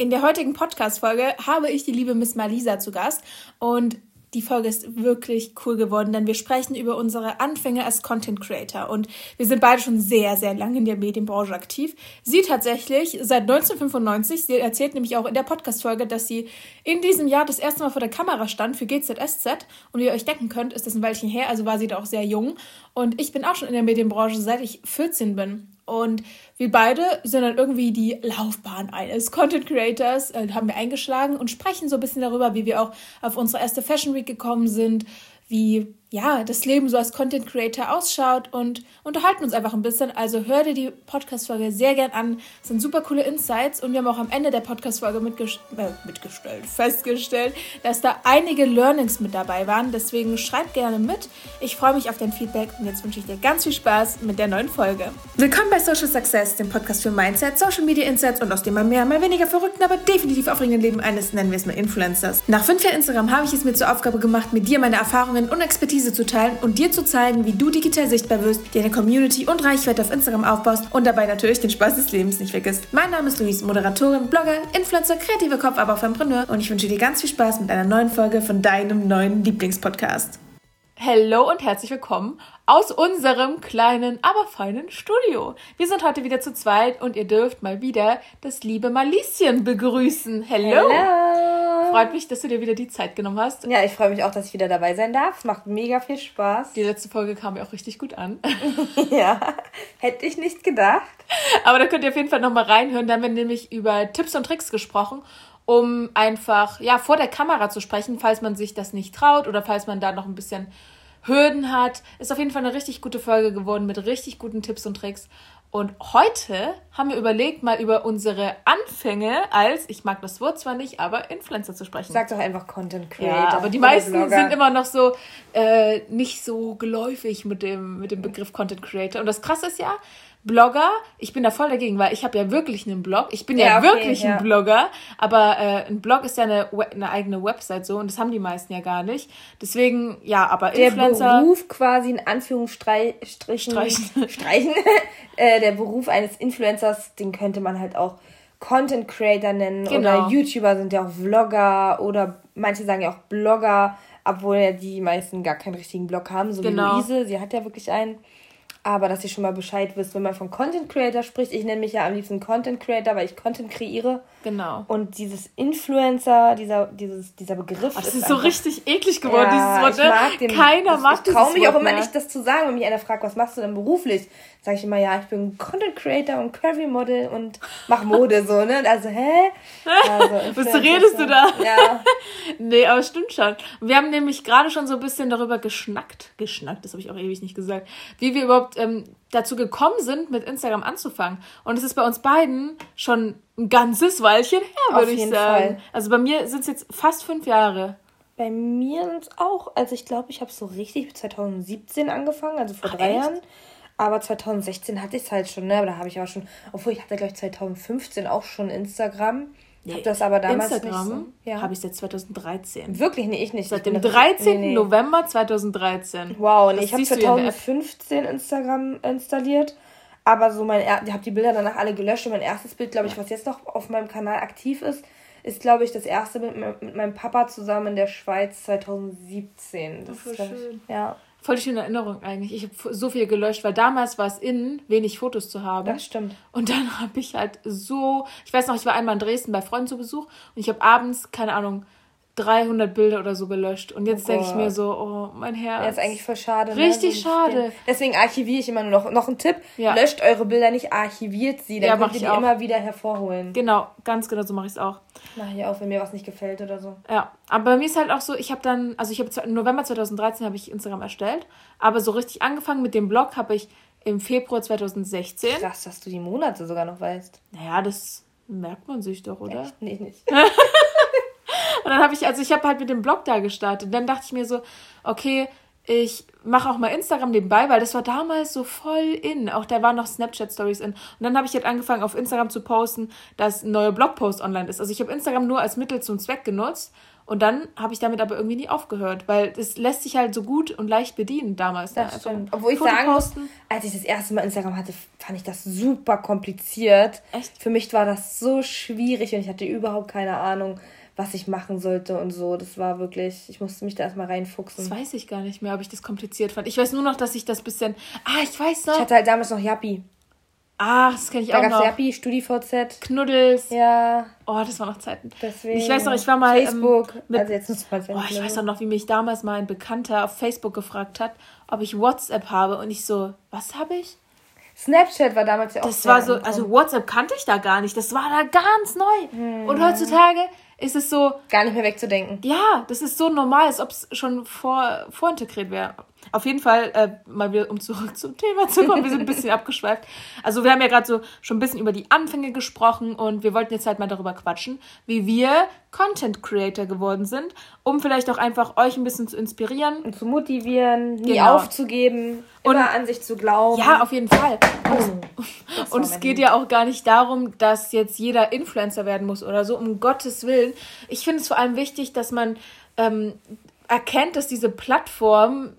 In der heutigen Podcast-Folge habe ich die liebe Miss Malisa zu Gast und die Folge ist wirklich cool geworden, denn wir sprechen über unsere Anfänge als Content Creator und wir sind beide schon sehr, sehr lange in der Medienbranche aktiv. Sie tatsächlich seit 1995, sie erzählt nämlich auch in der Podcast-Folge, dass sie in diesem Jahr das erste Mal vor der Kamera stand für GZSZ und wie ihr euch denken könnt, ist das ein Weilchen her, also war sie da auch sehr jung und ich bin auch schon in der Medienbranche, seit ich 14 bin und wir beide sind dann irgendwie die Laufbahn eines Content Creators, äh, haben wir eingeschlagen und sprechen so ein bisschen darüber, wie wir auch auf unsere erste Fashion Week gekommen sind, wie ja, das Leben so als Content Creator ausschaut und unterhalten uns einfach ein bisschen. Also hör dir die Podcast-Folge sehr gern an. Das sind super coole Insights und wir haben auch am Ende der Podcast-Folge mitgest äh, mitgestellt, festgestellt, dass da einige Learnings mit dabei waren. Deswegen schreib gerne mit. Ich freue mich auf dein Feedback und jetzt wünsche ich dir ganz viel Spaß mit der neuen Folge. Willkommen bei Social Success, dem Podcast für Mindset, Social Media Insights und aus dem mal mehr, mal weniger verrückten, aber definitiv aufregenden Leben eines, nennen wir es mal Influencers. Nach fünf Jahren Instagram habe ich es mir zur Aufgabe gemacht, mit dir meine Erfahrungen und Expertise Expertise zu teilen und dir zu zeigen, wie du digital sichtbar wirst, dir eine Community und Reichweite auf Instagram aufbaust und dabei natürlich den Spaß des Lebens nicht vergisst. Mein Name ist Luis, Moderatorin, Blogger, Influencer, kreative Kopf, aber auch Entrepreneur und ich wünsche dir ganz viel Spaß mit einer neuen Folge von deinem neuen Lieblingspodcast. Hallo und herzlich willkommen aus unserem kleinen, aber feinen Studio. Wir sind heute wieder zu zweit und ihr dürft mal wieder das liebe Malischen begrüßen. Hello! Hello. Freut mich, dass du dir wieder die Zeit genommen hast. Ja, ich freue mich auch, dass ich wieder dabei sein darf. Macht mega viel Spaß. Die letzte Folge kam mir auch richtig gut an. ja, hätte ich nicht gedacht. Aber da könnt ihr auf jeden Fall nochmal reinhören. Da haben wir nämlich über Tipps und Tricks gesprochen um einfach ja vor der Kamera zu sprechen, falls man sich das nicht traut oder falls man da noch ein bisschen Hürden hat. Ist auf jeden Fall eine richtig gute Folge geworden mit richtig guten Tipps und Tricks. Und heute haben wir überlegt, mal über unsere Anfänge als, ich mag das Wort zwar nicht, aber Influencer zu sprechen. Sag doch einfach Content Creator. Ja, aber die meisten Blogger. sind immer noch so äh, nicht so geläufig mit dem, mit dem Begriff Content Creator. Und das Krasse ist ja, Blogger, ich bin da voll dagegen, weil ich habe ja wirklich einen Blog. Ich bin ja, ja okay, wirklich ja. ein Blogger, aber äh, ein Blog ist ja eine, eine eigene Website so und das haben die meisten ja gar nicht. Deswegen, ja, aber der Influencer... Der Beruf quasi in Anführungsstrichen... Streichen. Streichen. äh, der Beruf eines Influencers, den könnte man halt auch Content Creator nennen genau. oder YouTuber sind ja auch Vlogger oder manche sagen ja auch Blogger, obwohl ja die meisten gar keinen richtigen Blog haben, so genau. wie Luise, sie hat ja wirklich einen. Aber dass ihr schon mal Bescheid wisst, wenn man von Content Creator spricht, ich nenne mich ja am liebsten Content Creator, weil ich Content kreiere. Genau. Und dieses Influencer, dieser, dieses, dieser Begriff. Ach, das ist, ist so richtig eklig geworden, ja, dieses Wort. Ne? Mag den, Keiner das, mag Ich traue mich auch immer nicht, das zu sagen, wenn mich einer fragt, was machst du denn beruflich? Sage ich immer, ja, ich bin Content Creator und Curvy Model und mach Mode so, ne? Also, hä? Also, was redest du da? Ja. nee, aber stimmt schon. Wir haben nämlich gerade schon so ein bisschen darüber geschnackt. Geschnackt, das habe ich auch ewig nicht gesagt. Wie wir überhaupt ähm, dazu gekommen sind, mit Instagram anzufangen. Und es ist bei uns beiden schon ein ganzes Weilchen her, würde ich sagen. Fall. Also bei mir sind es jetzt fast fünf Jahre. Bei mir auch. Also ich glaube, ich habe so richtig 2017 angefangen, also vor Ach, drei echt? Jahren. Aber 2016 hatte ich es halt schon, ne? Aber da habe ich auch schon, obwohl ich hatte, glaube ich, 2015 auch schon Instagram. Nee, hab das aber damals Instagram so. ja. habe ich seit 2013. Wirklich? Nee, ich nicht. Seit dem 13. Nee, nee. November 2013. Wow, nee, ich habe 2015 Instagram installiert. Aber so mein, ich habe die Bilder danach alle gelöscht und mein erstes Bild, glaube ich, was jetzt noch auf meinem Kanal aktiv ist, ist, glaube ich, das erste mit, mit meinem Papa zusammen in der Schweiz 2017. Das oh, ist, schön. Ich, ja. Voll die schöne Erinnerung eigentlich. Ich habe so viel gelöscht, weil damals war es innen, wenig Fotos zu haben. Das stimmt. Und dann habe ich halt so, ich weiß noch, ich war einmal in Dresden bei Freunden zu Besuch und ich habe abends, keine Ahnung, 300 Bilder oder so gelöscht. Und jetzt oh denke ich mir so, oh, mein Herz. Ja, ist eigentlich voll schade. Ne? Richtig ne? schade. Deswegen archiviere ich immer nur noch. Noch ein Tipp. Ja. Löscht eure Bilder nicht, archiviert sie. Dann ja, könnt ihr die auch. immer wieder hervorholen. Genau, ganz genau so mache ich es auch. Mache ich auch, wenn mir was nicht gefällt oder so. Ja, aber bei mir ist halt auch so, ich habe dann, also ich habe im November 2013 habe ich Instagram erstellt, aber so richtig angefangen mit dem Blog habe ich im Februar 2016. Krass, dass du die Monate sogar noch weißt. Naja, das merkt man sich doch, oder? Echt? Nee, nicht. Und dann habe ich, also ich habe halt mit dem Blog da gestartet. Und dann dachte ich mir so, okay, ich mache auch mal Instagram nebenbei, weil das war damals so voll in. Auch da waren noch Snapchat-Stories in. Und dann habe ich halt angefangen, auf Instagram zu posten, dass ein neuer Blogpost online ist. Also ich habe Instagram nur als Mittel zum Zweck genutzt Und dann habe ich damit aber irgendwie nie aufgehört, weil es lässt sich halt so gut und leicht bedienen damals. Das ne? stimmt. Obwohl ich Foto sagen muss, als ich das erste Mal Instagram hatte, fand ich das super kompliziert. Echt? Für mich war das so schwierig und ich hatte überhaupt keine Ahnung, was ich machen sollte und so. Das war wirklich, ich musste mich da erstmal reinfuchsen. Das weiß ich gar nicht mehr, ob ich das kompliziert fand. Ich weiß nur noch, dass ich das bisschen. Ah, ich weiß noch. Ich hatte halt damals noch Yappi. Ah, das kenne ich da auch noch. Yappi, StudiVZ. Knuddels. Ja. Oh, das waren noch Zeiten. Deswegen. Ich weiß noch, ich war mal. Ähm, Facebook. Ähm, mit, also jetzt muss man oh, Ich weiß auch noch, wie mich damals mal ein Bekannter auf Facebook gefragt hat, ob ich WhatsApp habe. Und ich so, was habe ich? Snapchat war damals ja auch. Das war so, also WhatsApp kannte ich da gar nicht. Das war da ganz neu. Hm. Und heutzutage ist es so. Gar nicht mehr wegzudenken. Ja, das ist so normal, als ob es schon vor, vorintegriert wäre. Auf jeden Fall, äh, mal wieder, um zurück zum Thema zu kommen, wir sind ein bisschen abgeschweift. Also wir haben ja gerade so schon ein bisschen über die Anfänge gesprochen und wir wollten jetzt halt mal darüber quatschen, wie wir Content Creator geworden sind, um vielleicht auch einfach euch ein bisschen zu inspirieren. Und zu motivieren, nie genau. aufzugeben, immer und, an sich zu glauben. Ja, auf jeden Fall. Oh, und es geht ja auch gar nicht darum, dass jetzt jeder Influencer werden muss oder so, um Gottes Willen. Ich finde es vor allem wichtig, dass man ähm, erkennt, dass diese Plattform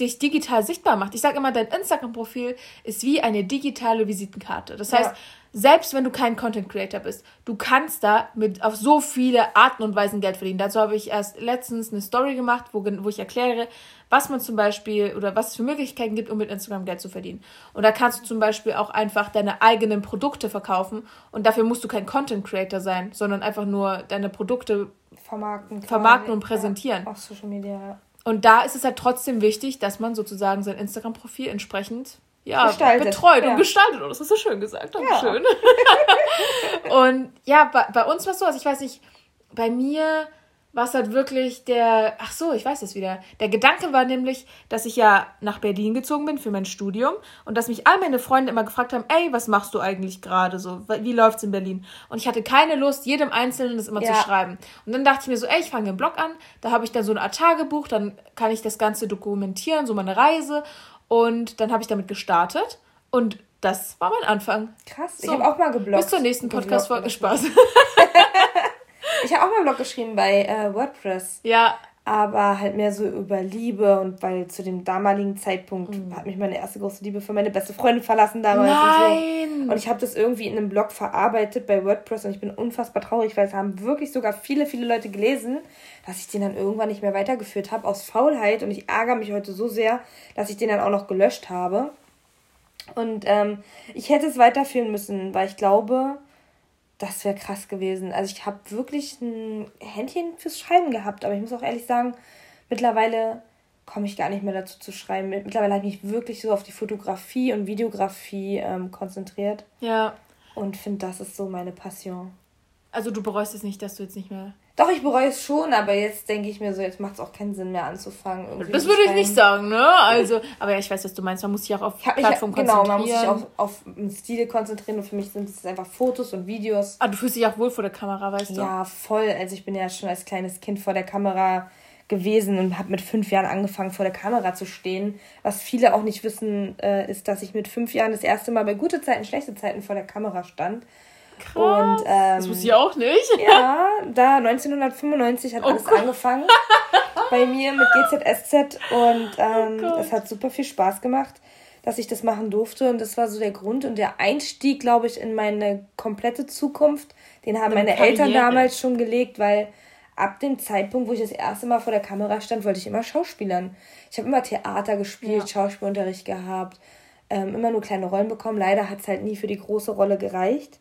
dich digital sichtbar macht. Ich sage immer, dein Instagram-Profil ist wie eine digitale Visitenkarte. Das heißt, ja. selbst wenn du kein Content Creator bist, du kannst da mit auf so viele Arten und Weisen Geld verdienen. Dazu habe ich erst letztens eine Story gemacht, wo, wo ich erkläre, was man zum Beispiel oder was es für Möglichkeiten gibt, um mit Instagram Geld zu verdienen. Und da kannst du zum Beispiel auch einfach deine eigenen Produkte verkaufen und dafür musst du kein Content Creator sein, sondern einfach nur deine Produkte vermarkten, vermarkten und präsentieren. Ja, auf Social Media. Und da ist es halt trotzdem wichtig, dass man sozusagen sein Instagram-Profil entsprechend ja, gestaltet. betreut ja. und gestaltet. Und das hast du schön gesagt. Dankeschön. Ja. und ja, bei, bei uns war es so, also ich weiß nicht, bei mir war es halt wirklich der, ach so, ich weiß es wieder. Der Gedanke war nämlich, dass ich ja nach Berlin gezogen bin für mein Studium und dass mich all meine Freunde immer gefragt haben, ey, was machst du eigentlich gerade so? Wie läuft's in Berlin? Und ich hatte keine Lust, jedem Einzelnen das immer ja. zu schreiben. Und dann dachte ich mir so, ey, ich fange einen Blog an, da habe ich dann so eine Art Tagebuch, dann kann ich das Ganze dokumentieren, so meine Reise. Und dann habe ich damit gestartet und das war mein Anfang. Krass, so, ich habe auch mal gebloggt. Bis zur nächsten Podcast-Folge. Spaß. Ich habe auch mal einen Blog geschrieben bei äh, WordPress. Ja. Aber halt mehr so über Liebe und weil zu dem damaligen Zeitpunkt mhm. hat mich meine erste große Liebe für meine beste Freundin verlassen damals. Nein. Und, so. und ich habe das irgendwie in einem Blog verarbeitet bei WordPress und ich bin unfassbar traurig, weil es haben wirklich sogar viele, viele Leute gelesen, dass ich den dann irgendwann nicht mehr weitergeführt habe aus Faulheit und ich ärgere mich heute so sehr, dass ich den dann auch noch gelöscht habe. Und ähm, ich hätte es weiterführen müssen, weil ich glaube, das wäre krass gewesen. Also ich habe wirklich ein Händchen fürs Schreiben gehabt, aber ich muss auch ehrlich sagen, mittlerweile komme ich gar nicht mehr dazu zu schreiben. Mittlerweile habe ich mich wirklich so auf die Fotografie und Videografie ähm, konzentriert. Ja. Und finde, das ist so meine Passion. Also du bereust es nicht, dass du jetzt nicht mehr doch, ich bereue es schon, aber jetzt denke ich mir so, jetzt macht es auch keinen Sinn mehr anzufangen. das würde ich nicht sagen, ne? Also, aber ja, ich weiß, was du meinst. Man muss sich auch auf Plattform mich, Genau, man muss sich auf, auf einen Stil konzentrieren und für mich sind es einfach Fotos und Videos. Ah, du fühlst dich auch wohl vor der Kamera, weißt du? Ja, voll. Also ich bin ja schon als kleines Kind vor der Kamera gewesen und habe mit fünf Jahren angefangen, vor der Kamera zu stehen. Was viele auch nicht wissen, äh, ist, dass ich mit fünf Jahren das erste Mal bei gute Zeiten, schlechte Zeiten vor der Kamera stand. Krass. Und, ähm, das wusste ich auch nicht. Ja, da 1995 hat oh alles Gott. angefangen. bei mir mit GZSZ und ähm, oh es hat super viel Spaß gemacht, dass ich das machen durfte und das war so der Grund und der Einstieg, glaube ich, in meine komplette Zukunft. Den haben meine Karriere. Eltern damals schon gelegt, weil ab dem Zeitpunkt, wo ich das erste Mal vor der Kamera stand, wollte ich immer Schauspielern. Ich habe immer Theater gespielt, ja. Schauspielunterricht gehabt, ähm, immer nur kleine Rollen bekommen. Leider hat es halt nie für die große Rolle gereicht.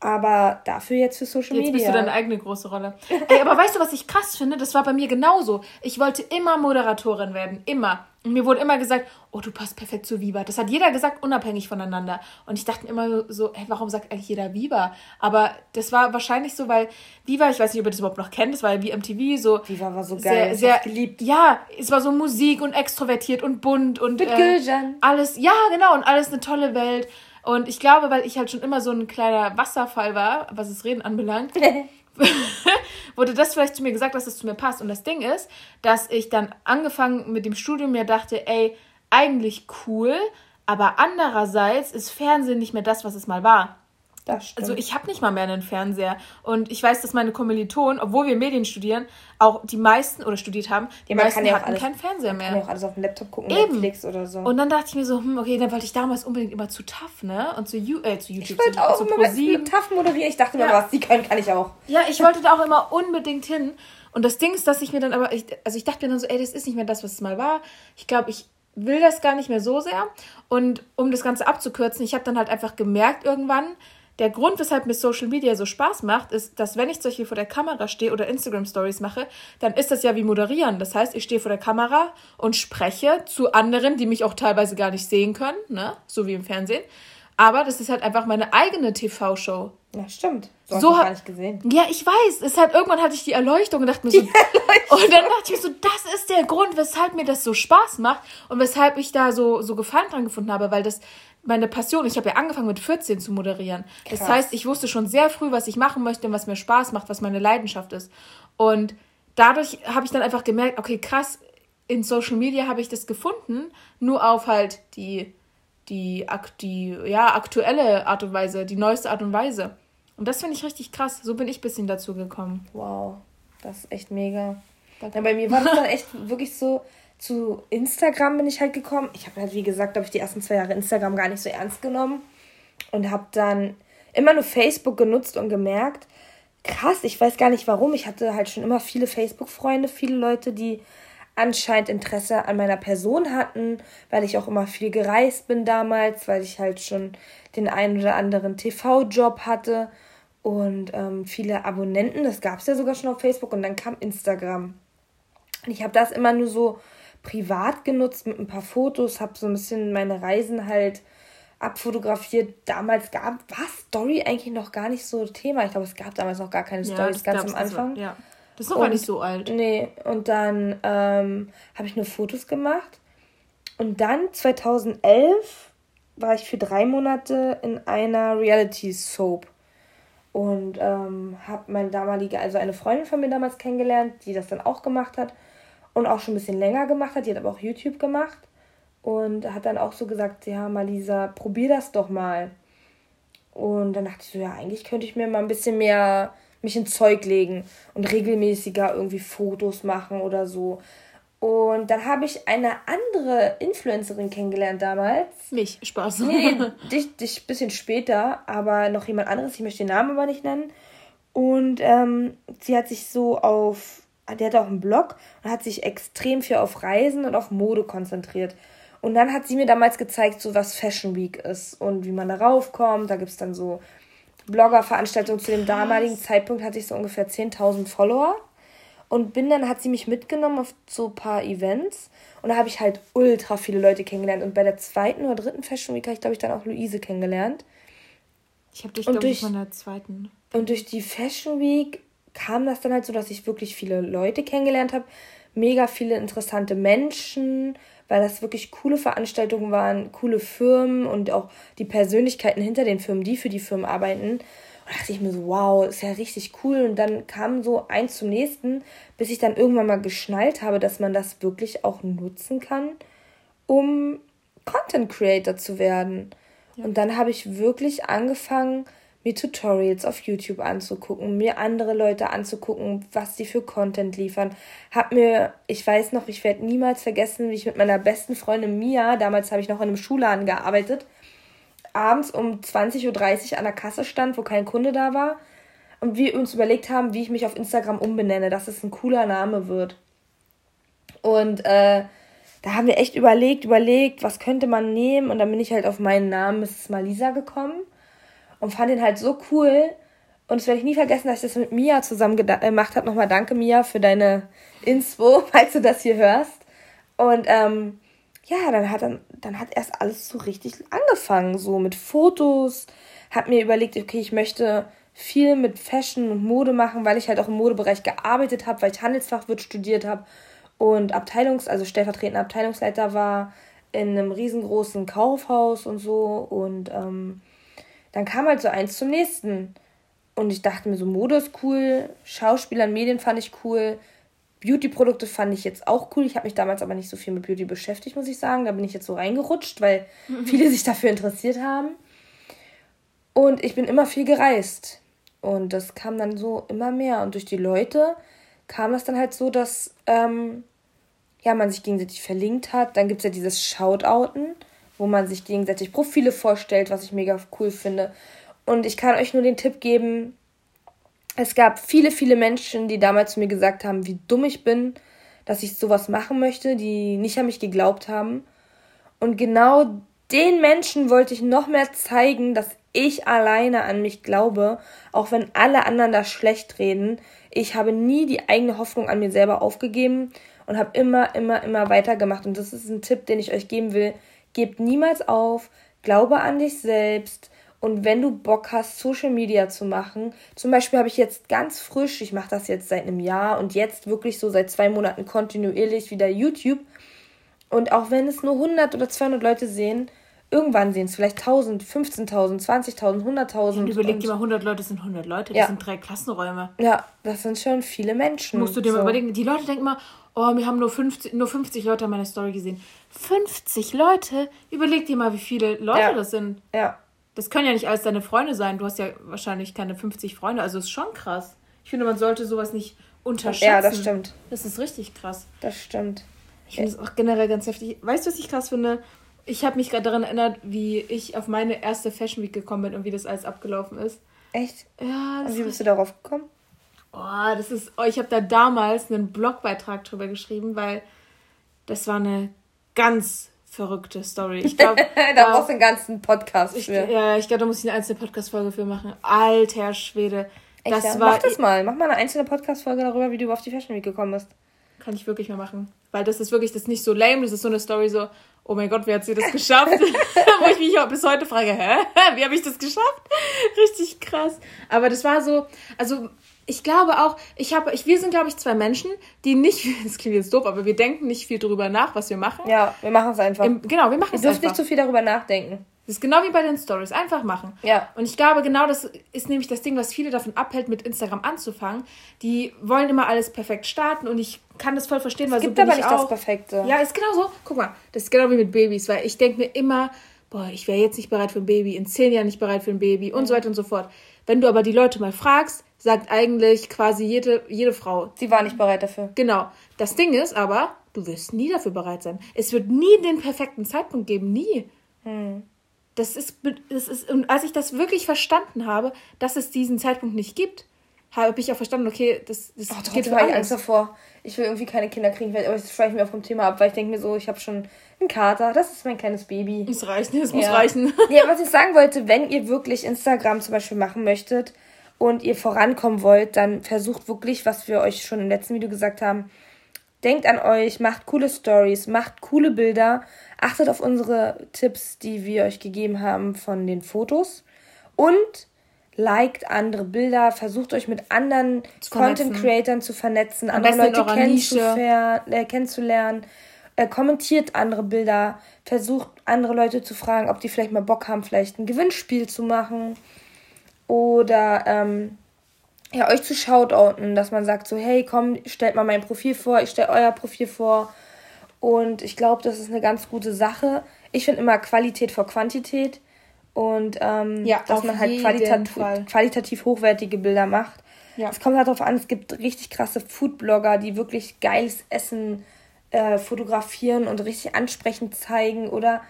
Aber dafür jetzt für Social Media. Jetzt bist du deine eigene große Rolle. Ey, aber weißt du, was ich krass finde? Das war bei mir genauso. Ich wollte immer Moderatorin werden. Immer. Und mir wurde immer gesagt, oh, du passt perfekt zu Viva. Das hat jeder gesagt, unabhängig voneinander. Und ich dachte immer so, ey, warum sagt eigentlich jeder Viva? Aber das war wahrscheinlich so, weil Viva, ich weiß nicht, ob ihr das überhaupt noch kennt, das war ja wie MTV so. Viva war so geil, sehr, sehr geliebt. Ja, es war so Musik und extrovertiert und bunt und Mit äh, alles. Ja, genau. Und alles eine tolle Welt. Und ich glaube, weil ich halt schon immer so ein kleiner Wasserfall war, was das Reden anbelangt, wurde das vielleicht zu mir gesagt, dass das zu mir passt. Und das Ding ist, dass ich dann angefangen mit dem Studium mir dachte, ey, eigentlich cool, aber andererseits ist Fernsehen nicht mehr das, was es mal war. Also ich habe nicht mal mehr einen Fernseher. Und ich weiß, dass meine Kommilitonen, obwohl wir Medien studieren, auch die meisten oder studiert haben, die ja, meisten ja hatten alles, keinen Fernseher mehr. Man kann ja auch alles auf dem Laptop gucken, Eben. Netflix oder so. Und dann dachte ich mir so, hm, okay, dann wollte ich damals unbedingt immer zu TAF, ne? Und zu, äh, zu YouTube. Ich wollte auch zu immer mit TAF moderieren. Ich dachte mir, was die können, kann ich auch. Ja, ich wollte da auch immer unbedingt hin. Und das Ding ist, dass ich mir dann aber, ich, also ich dachte mir dann so, ey, das ist nicht mehr das, was es mal war. Ich glaube, ich will das gar nicht mehr so sehr. Und um das Ganze abzukürzen, ich habe dann halt einfach gemerkt irgendwann, der Grund, weshalb mir Social Media so Spaß macht, ist, dass wenn ich zum Beispiel vor der Kamera stehe oder Instagram Stories mache, dann ist das ja wie moderieren. Das heißt, ich stehe vor der Kamera und spreche zu anderen, die mich auch teilweise gar nicht sehen können, ne? so wie im Fernsehen. Aber das ist halt einfach meine eigene TV-Show. Ja, stimmt. So, so habe gar nicht gesehen. Ja, ich weiß. Es hat irgendwann hatte ich die Erleuchtung und dachte mir so. und dann dachte ich mir so, das ist der Grund, weshalb mir das so Spaß macht und weshalb ich da so so Gefallen dran gefunden habe, weil das meine Passion. Ich habe ja angefangen mit 14 zu moderieren. Krass. Das heißt, ich wusste schon sehr früh, was ich machen möchte und was mir Spaß macht, was meine Leidenschaft ist. Und dadurch habe ich dann einfach gemerkt, okay, krass, in Social Media habe ich das gefunden, nur auf halt die die, die ja, aktuelle Art und Weise, die neueste Art und Weise. Und das finde ich richtig krass. So bin ich ein bisschen dazu gekommen. Wow, das ist echt mega. Ja, bei mir war das dann echt wirklich so, zu Instagram bin ich halt gekommen. Ich habe halt, wie gesagt, glaube ich, die ersten zwei Jahre Instagram gar nicht so ernst genommen und habe dann immer nur Facebook genutzt und gemerkt, krass, ich weiß gar nicht warum. Ich hatte halt schon immer viele Facebook-Freunde, viele Leute, die anscheinend Interesse an meiner Person hatten, weil ich auch immer viel gereist bin damals, weil ich halt schon den einen oder anderen TV-Job hatte und ähm, viele Abonnenten. Das gab es ja sogar schon auf Facebook und dann kam Instagram. Und ich habe das immer nur so privat genutzt mit ein paar Fotos, habe so ein bisschen meine Reisen halt abfotografiert. Damals gab war Story eigentlich noch gar nicht so Thema. Ich glaube, es gab damals noch gar keine ja, Stories ganz am Anfang. So, ja. Das ist noch gar nicht so alt. Nee, und dann ähm, habe ich nur Fotos gemacht. Und dann 2011 war ich für drei Monate in einer Reality Soap und ähm, habe meine damalige, also eine Freundin von mir damals kennengelernt, die das dann auch gemacht hat und auch schon ein bisschen länger gemacht hat. Die hat aber auch YouTube gemacht und hat dann auch so gesagt, ja, Malisa, probier das doch mal. Und dann dachte ich so, ja, eigentlich könnte ich mir mal ein bisschen mehr mich ins Zeug legen und regelmäßiger irgendwie Fotos machen oder so. Und dann habe ich eine andere Influencerin kennengelernt damals. Mich, Spaß. Nee, dich, dich ein bisschen später, aber noch jemand anderes. Ich möchte den Namen aber nicht nennen. Und ähm, sie hat sich so auf, die hat auch einen Blog und hat sich extrem viel auf Reisen und auf Mode konzentriert. Und dann hat sie mir damals gezeigt, so was Fashion Week ist und wie man darauf kommt. Da gibt es dann so Blogger-Veranstaltung zu dem damaligen Zeitpunkt hatte ich so ungefähr 10.000 Follower. Und bin dann, hat sie mich mitgenommen auf so ein paar Events. Und da habe ich halt ultra viele Leute kennengelernt. Und bei der zweiten oder dritten Fashion Week habe ich, glaube ich, dann auch Luise kennengelernt. Ich habe dich, glaube ich, von der zweiten. Und durch die Fashion Week kam das dann halt so, dass ich wirklich viele Leute kennengelernt habe. Mega viele interessante Menschen weil das wirklich coole Veranstaltungen waren, coole Firmen und auch die Persönlichkeiten hinter den Firmen, die für die Firmen arbeiten. Und da dachte ich mir so, wow, ist ja richtig cool. Und dann kam so eins zum nächsten, bis ich dann irgendwann mal geschnallt habe, dass man das wirklich auch nutzen kann, um Content Creator zu werden. Ja. Und dann habe ich wirklich angefangen, mir Tutorials auf YouTube anzugucken, mir andere Leute anzugucken, was die für Content liefern. Hab mir, ich weiß noch, ich werde niemals vergessen, wie ich mit meiner besten Freundin Mia, damals habe ich noch in einem Schulladen gearbeitet, abends um 20.30 Uhr an der Kasse stand, wo kein Kunde da war. Und wir uns überlegt haben, wie ich mich auf Instagram umbenenne, dass es ein cooler Name wird. Und äh, da haben wir echt überlegt, überlegt, was könnte man nehmen. Und dann bin ich halt auf meinen Namen Mrs. Malisa gekommen und fand ihn halt so cool. Und das werde ich nie vergessen, dass ich das mit Mia zusammen gemacht habe. Nochmal danke, Mia, für deine Inspo, falls du das hier hörst. Und ähm, ja, dann hat, dann, dann hat erst alles so richtig angefangen, so mit Fotos. Hab mir überlegt, okay, ich möchte viel mit Fashion und Mode machen, weil ich halt auch im Modebereich gearbeitet habe, weil ich Handelsfachwirt studiert habe und Abteilungs-, also stellvertretender Abteilungsleiter war in einem riesengroßen Kaufhaus und so. Und ähm, dann kam halt so eins zum nächsten. Und ich dachte mir so, Mode ist cool, Schauspieler und Medien fand ich cool, Beauty-Produkte fand ich jetzt auch cool. Ich habe mich damals aber nicht so viel mit Beauty beschäftigt, muss ich sagen. Da bin ich jetzt so reingerutscht, weil viele sich dafür interessiert haben. Und ich bin immer viel gereist. Und das kam dann so immer mehr. Und durch die Leute kam das dann halt so, dass ähm, ja, man sich gegenseitig verlinkt hat. Dann gibt es ja dieses Shoutouten, wo man sich gegenseitig Profile vorstellt, was ich mega cool finde. Und ich kann euch nur den Tipp geben, es gab viele, viele Menschen, die damals zu mir gesagt haben, wie dumm ich bin, dass ich sowas machen möchte, die nicht an mich geglaubt haben. Und genau den Menschen wollte ich noch mehr zeigen, dass ich alleine an mich glaube, auch wenn alle anderen da schlecht reden. Ich habe nie die eigene Hoffnung an mir selber aufgegeben und habe immer, immer, immer weitergemacht. Und das ist ein Tipp, den ich euch geben will. Gebt niemals auf, glaube an dich selbst. Und wenn du Bock hast, Social Media zu machen, zum Beispiel habe ich jetzt ganz frisch, ich mache das jetzt seit einem Jahr und jetzt wirklich so seit zwei Monaten kontinuierlich wieder YouTube. Und auch wenn es nur 100 oder 200 Leute sehen, Irgendwann sehen es vielleicht 1000, 15.000, 20.000, 100.000. Und überleg dir mal, 100 Leute sind 100 Leute. Das ja. sind drei Klassenräume. Ja, das sind schon viele Menschen. Musst du dir so. mal überlegen. Die Leute denken mal, oh, wir haben nur 50, nur 50 Leute meine Story gesehen. 50 Leute? Überleg dir mal, wie viele Leute ja. das sind. Ja. Das können ja nicht alles deine Freunde sein. Du hast ja wahrscheinlich keine 50 Freunde. Also ist schon krass. Ich finde, man sollte sowas nicht unterschätzen. Ja, das stimmt. Das ist richtig krass. Das stimmt. Ich finde es auch generell ganz heftig. Weißt du, was ich krass finde? Ich habe mich gerade daran erinnert, wie ich auf meine erste Fashion Week gekommen bin und wie das alles abgelaufen ist. Echt? Ja. Und wie bist du darauf gekommen? Oh, das ist. Oh, ich habe da damals einen Blogbeitrag drüber geschrieben, weil das war eine ganz verrückte Story. Ich glaube, da brauchst du einen ganzen Podcast ich, für. Ja, ich glaube, da muss ich eine einzelne Podcast-Folge für machen. Alter Schwede. Echt, das ja? war, Mach das mal. Mach mal eine einzelne Podcast-Folge darüber, wie du auf die Fashion Week gekommen bist. Kann ich wirklich mal machen. Weil das ist wirklich, das ist nicht so lame, das ist so eine Story so, oh mein Gott, wie hat sie das geschafft? Wo ich mich auch bis heute frage, hä? Wie habe ich das geschafft? Richtig krass. Aber das war so, also ich glaube auch, ich habe, ich, wir sind, glaube ich, zwei Menschen, die nicht, das klingt jetzt doof, aber wir denken nicht viel darüber nach, was wir machen. Ja, wir machen es einfach. Im, genau, wir machen es einfach. Wir dürfen nicht zu viel darüber nachdenken. Das ist genau wie bei den Stories. Einfach machen. Ja. Und ich glaube, genau das ist nämlich das Ding, was viele davon abhält, mit Instagram anzufangen. Die wollen immer alles perfekt starten und ich kann das voll verstehen, weil es gibt so aber nicht auch. das Perfekte. Ja, ist genau so. Guck mal, das ist genau wie mit Babys, weil ich denke mir immer, boah, ich wäre jetzt nicht bereit für ein Baby, in zehn Jahren nicht bereit für ein Baby und so weiter und so fort. Wenn du aber die Leute mal fragst, sagt eigentlich quasi jede, jede Frau. Sie war nicht bereit dafür. Genau. Das Ding ist aber, du wirst nie dafür bereit sein. Es wird nie den perfekten Zeitpunkt geben. Nie. Hm. Das ist, das ist, und als ich das wirklich verstanden habe, dass es diesen Zeitpunkt nicht gibt, habe ich auch verstanden, okay, das, das oh, geht für alles. Angst davor. Ich will irgendwie keine Kinder kriegen, aber das schweife ich mir auch vom Thema ab, weil ich denke mir so, ich habe schon einen Kater, das ist mein kleines Baby. Es reicht, es muss reichen. ja, was ich sagen wollte, wenn ihr wirklich Instagram zum Beispiel machen möchtet und ihr vorankommen wollt, dann versucht wirklich, was wir euch schon im letzten Video gesagt haben, denkt an euch, macht coole Stories, macht coole Bilder, Achtet auf unsere Tipps, die wir euch gegeben haben von den Fotos. Und liked andere Bilder, versucht euch mit anderen Content Creatern zu vernetzen, andere Leute äh, kennenzulernen, äh, kommentiert andere Bilder, versucht andere Leute zu fragen, ob die vielleicht mal Bock haben, vielleicht ein Gewinnspiel zu machen oder ähm, ja, euch zu shoutouten, dass man sagt so, hey, komm, stellt mal mein Profil vor, ich stelle euer Profil vor und ich glaube, das ist eine ganz gute Sache. Ich finde immer Qualität vor Quantität. Und ähm, ja, dass man halt qualitativ, qualitativ hochwertige Bilder macht. Ja. Es kommt halt darauf an, es gibt richtig krasse Foodblogger, die wirklich geiles Essen äh, fotografieren und richtig ansprechend zeigen. Oder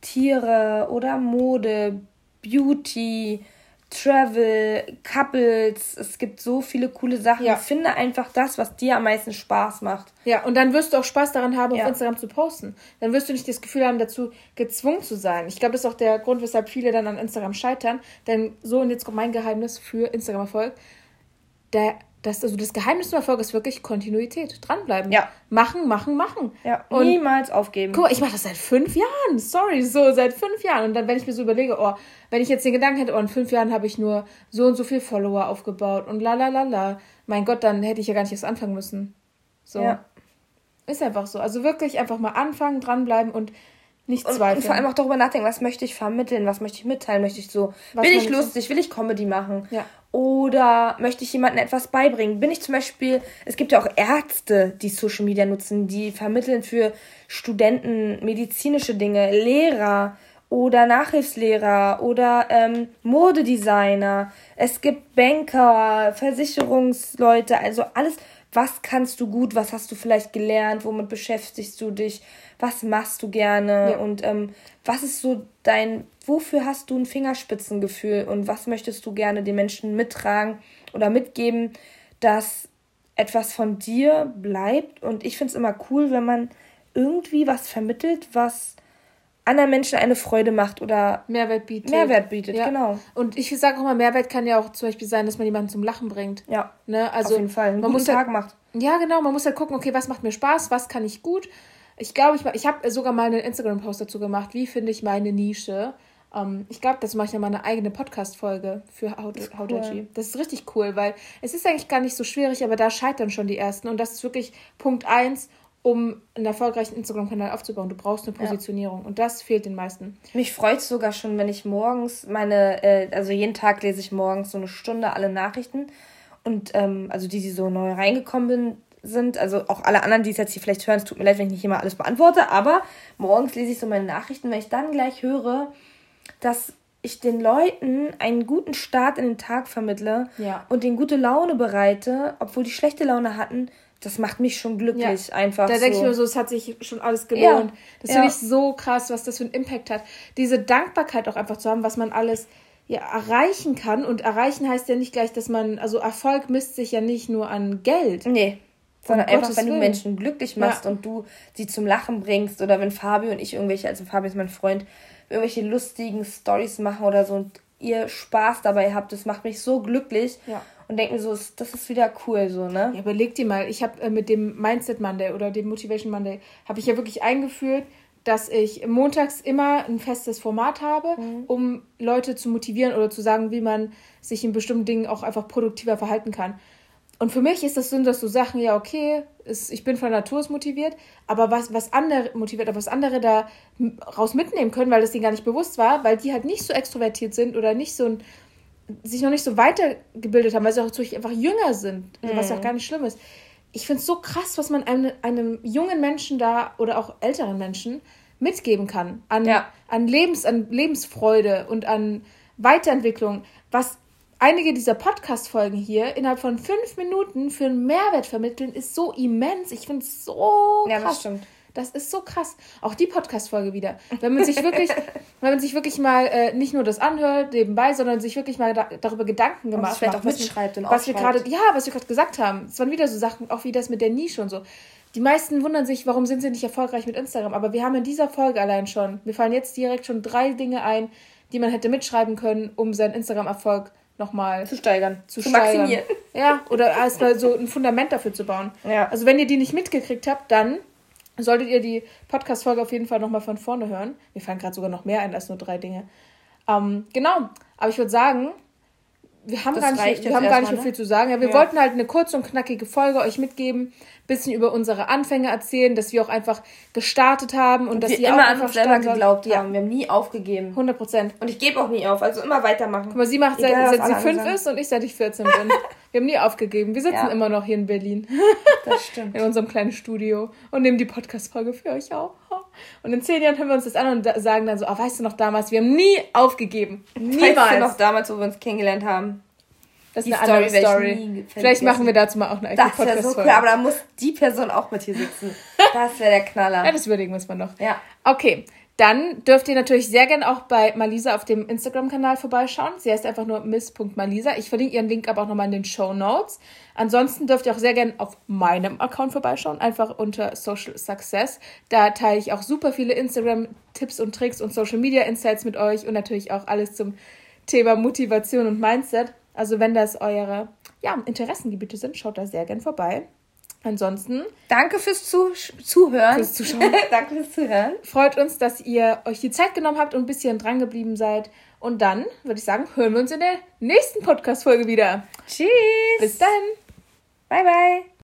Tiere oder Mode, Beauty, Travel, Couples, es gibt so viele coole Sachen. Ja. Finde einfach das, was dir am meisten Spaß macht. Ja, und dann wirst du auch Spaß daran haben, ja. auf Instagram zu posten. Dann wirst du nicht das Gefühl haben, dazu gezwungen zu sein. Ich glaube, das ist auch der Grund, weshalb viele dann an Instagram scheitern. Denn so, und jetzt kommt mein Geheimnis für Instagram-Erfolg. Der das, also das Geheimnis zum Erfolg ist wirklich Kontinuität. Dranbleiben. Ja. Machen, machen, machen. Ja. Und niemals aufgeben. Guck mal, ich mache das seit fünf Jahren. Sorry, so seit fünf Jahren. Und dann, wenn ich mir so überlege, oh, wenn ich jetzt den Gedanken hätte, oh, in fünf Jahren habe ich nur so und so viel Follower aufgebaut und la la la la. Mein Gott, dann hätte ich ja gar nicht erst anfangen müssen. So. Ja. Ist einfach so. Also wirklich einfach mal anfangen, dranbleiben und nicht zweifeln. Und, vor allem auch darüber nachdenken, was möchte ich vermitteln, was möchte ich mitteilen, möchte ich so, was bin ich lustig, will ich Comedy machen? Ja. Oder möchte ich jemandem etwas beibringen? Bin ich zum Beispiel, es gibt ja auch Ärzte, die Social Media nutzen, die vermitteln für Studenten medizinische Dinge, Lehrer oder Nachhilfslehrer oder ähm, Modedesigner. Es gibt Banker, Versicherungsleute, also alles. Was kannst du gut? Was hast du vielleicht gelernt? Womit beschäftigst du dich? Was machst du gerne? Ja. Und ähm, was ist so dein, wofür hast du ein Fingerspitzengefühl? Und was möchtest du gerne den Menschen mittragen oder mitgeben, dass etwas von dir bleibt? Und ich finde es immer cool, wenn man irgendwie was vermittelt, was anderen Menschen eine Freude macht oder Mehrwert bietet. Mehrwert bietet, ja. genau. Und ich sage auch mal, Mehrwert kann ja auch zum Beispiel sein, dass man jemanden zum Lachen bringt. Ja. Ne? Also auf jeden Fall. Einen man muss Tag halt, macht. Ja, genau. Man muss halt gucken, okay, was macht mir Spaß, was kann ich gut. Ich glaube, ich, ich habe sogar mal einen Instagram-Post dazu gemacht, wie finde ich meine Nische. Um, ähm, ich glaube, das mache ich noch mal eine eigene Podcast-Folge für das, cool. Das ist richtig cool, weil es ist eigentlich gar nicht so schwierig, aber da scheitern schon die ersten. Und das ist wirklich Punkt 1 um einen erfolgreichen Instagram-Kanal aufzubauen. Du brauchst eine Positionierung ja. und das fehlt den meisten. Mich freut es sogar schon, wenn ich morgens meine, äh, also jeden Tag lese ich morgens so eine Stunde alle Nachrichten und ähm, also die, die so neu reingekommen sind, also auch alle anderen, die es jetzt hier vielleicht hören, es tut mir leid, wenn ich nicht immer alles beantworte, aber morgens lese ich so meine Nachrichten, wenn ich dann gleich höre, dass ich den Leuten einen guten Start in den Tag vermittle ja. und den gute Laune bereite, obwohl die schlechte Laune hatten, das macht mich schon glücklich, ja. einfach. Da denke ich mir so, es hat sich schon alles gelohnt. Ja. Das finde ich so krass, was das für einen Impact hat. Diese Dankbarkeit auch einfach zu haben, was man alles ja, erreichen kann. Und erreichen heißt ja nicht gleich, dass man, also Erfolg misst sich ja nicht nur an Geld. Nee. Sondern einfach, Gottes wenn Willen. du Menschen glücklich machst ja. und du sie zum Lachen bringst oder wenn Fabio und ich irgendwelche, also Fabio ist mein Freund, irgendwelche lustigen Stories machen oder so und ihr Spaß dabei habt, das macht mich so glücklich. Ja und denken so, das ist wieder cool, so, ne? Ja, überleg dir mal, ich habe äh, mit dem Mindset Monday oder dem Motivation Monday, habe ich ja wirklich eingeführt, dass ich montags immer ein festes Format habe, mhm. um Leute zu motivieren oder zu sagen, wie man sich in bestimmten Dingen auch einfach produktiver verhalten kann. Und für mich ist das so, dass so Sachen, ja, okay, ist, ich bin von Natur aus motiviert, aber was, was andere motiviert, aber was andere da raus mitnehmen können, weil das denen gar nicht bewusst war, weil die halt nicht so extrovertiert sind oder nicht so ein sich noch nicht so weitergebildet haben, weil sie auch natürlich einfach jünger sind, mhm. was ja auch gar nicht schlimm ist. Ich finde es so krass, was man einem, einem jungen Menschen da oder auch älteren Menschen mitgeben kann. An, ja. an, Lebens, an Lebensfreude und an Weiterentwicklung. Was einige dieser Podcast-Folgen hier innerhalb von fünf Minuten für einen Mehrwert vermitteln, ist so immens. Ich finde es so krass. Ja, das stimmt. Das ist so krass. Auch die Podcast-Folge wieder. Wenn man sich wirklich, wenn man sich wirklich mal äh, nicht nur das anhört nebenbei, sondern sich wirklich mal da, darüber Gedanken gemacht hat, auch mitschreibt und was wir gerade, ja, was wir gerade gesagt haben. Es waren wieder so Sachen, auch wie das mit der Nische und so. Die meisten wundern sich, warum sind sie nicht erfolgreich mit Instagram? Aber wir haben in dieser Folge allein schon, mir fallen jetzt direkt schon drei Dinge ein, die man hätte mitschreiben können, um seinen Instagram-Erfolg nochmal zu steigern, zu, zu steigern. maximieren. Ja, oder erstmal so ein Fundament dafür zu bauen. Ja. Also wenn ihr die nicht mitgekriegt habt, dann solltet ihr die Podcast-Folge auf jeden Fall nochmal von vorne hören. Mir fallen gerade sogar noch mehr ein als nur drei Dinge. Ähm, genau, aber ich würde sagen, wir haben, gar nicht, wir haben gar nicht mehr viel ne? zu sagen. Ja, wir ja. wollten halt eine kurze und knackige Folge euch mitgeben, bisschen über unsere Anfänge erzählen, dass wir auch einfach gestartet haben und, und dass wir immer an uns selber geglaubt ja. haben. Wir haben nie aufgegeben. 100 Prozent. Und ich gebe auch nie auf, also immer weitermachen. Guck mal, sie macht seit, seit sie fünf ist und ich seit ich 14 bin. wir haben nie aufgegeben. Wir sitzen ja. immer noch hier in Berlin. Das stimmt. in unserem kleinen Studio und nehmen die Podcast-Folge für euch auf. Und in zehn Jahren hören wir uns das an und sagen dann so, oh, weißt du noch damals, wir haben nie aufgegeben. Niemals. Weißt du noch damals, wo wir uns kennengelernt haben? Das ist die eine Story, andere Story. Vielleicht machen wir dazu mal auch eine eigene Podcast. Das wäre so cool, aber da muss die Person auch mit hier sitzen. Das wäre der Knaller. ja, das überlegen wir uns mal noch. Ja. Okay, dann dürft ihr natürlich sehr gerne auch bei Malisa auf dem Instagram-Kanal vorbeischauen. Sie heißt einfach nur miss.malisa. Ich verlinke ihren Link aber auch nochmal in den Show Notes. Ansonsten dürft ihr auch sehr gerne auf meinem Account vorbeischauen, einfach unter Social Success. Da teile ich auch super viele Instagram-Tipps und Tricks und Social Media Insights mit euch und natürlich auch alles zum Thema Motivation und Mindset. Also wenn das eure ja, Interessengebiete sind, schaut da sehr gern vorbei. Ansonsten. Danke fürs Zu Zuhören. Fürs Zuschauen. Danke fürs Zuhören. Freut uns, dass ihr euch die Zeit genommen habt und ein bisschen dran geblieben seid. Und dann würde ich sagen, hören wir uns in der nächsten Podcast-Folge wieder. Tschüss. Bis dann. Bye, bye.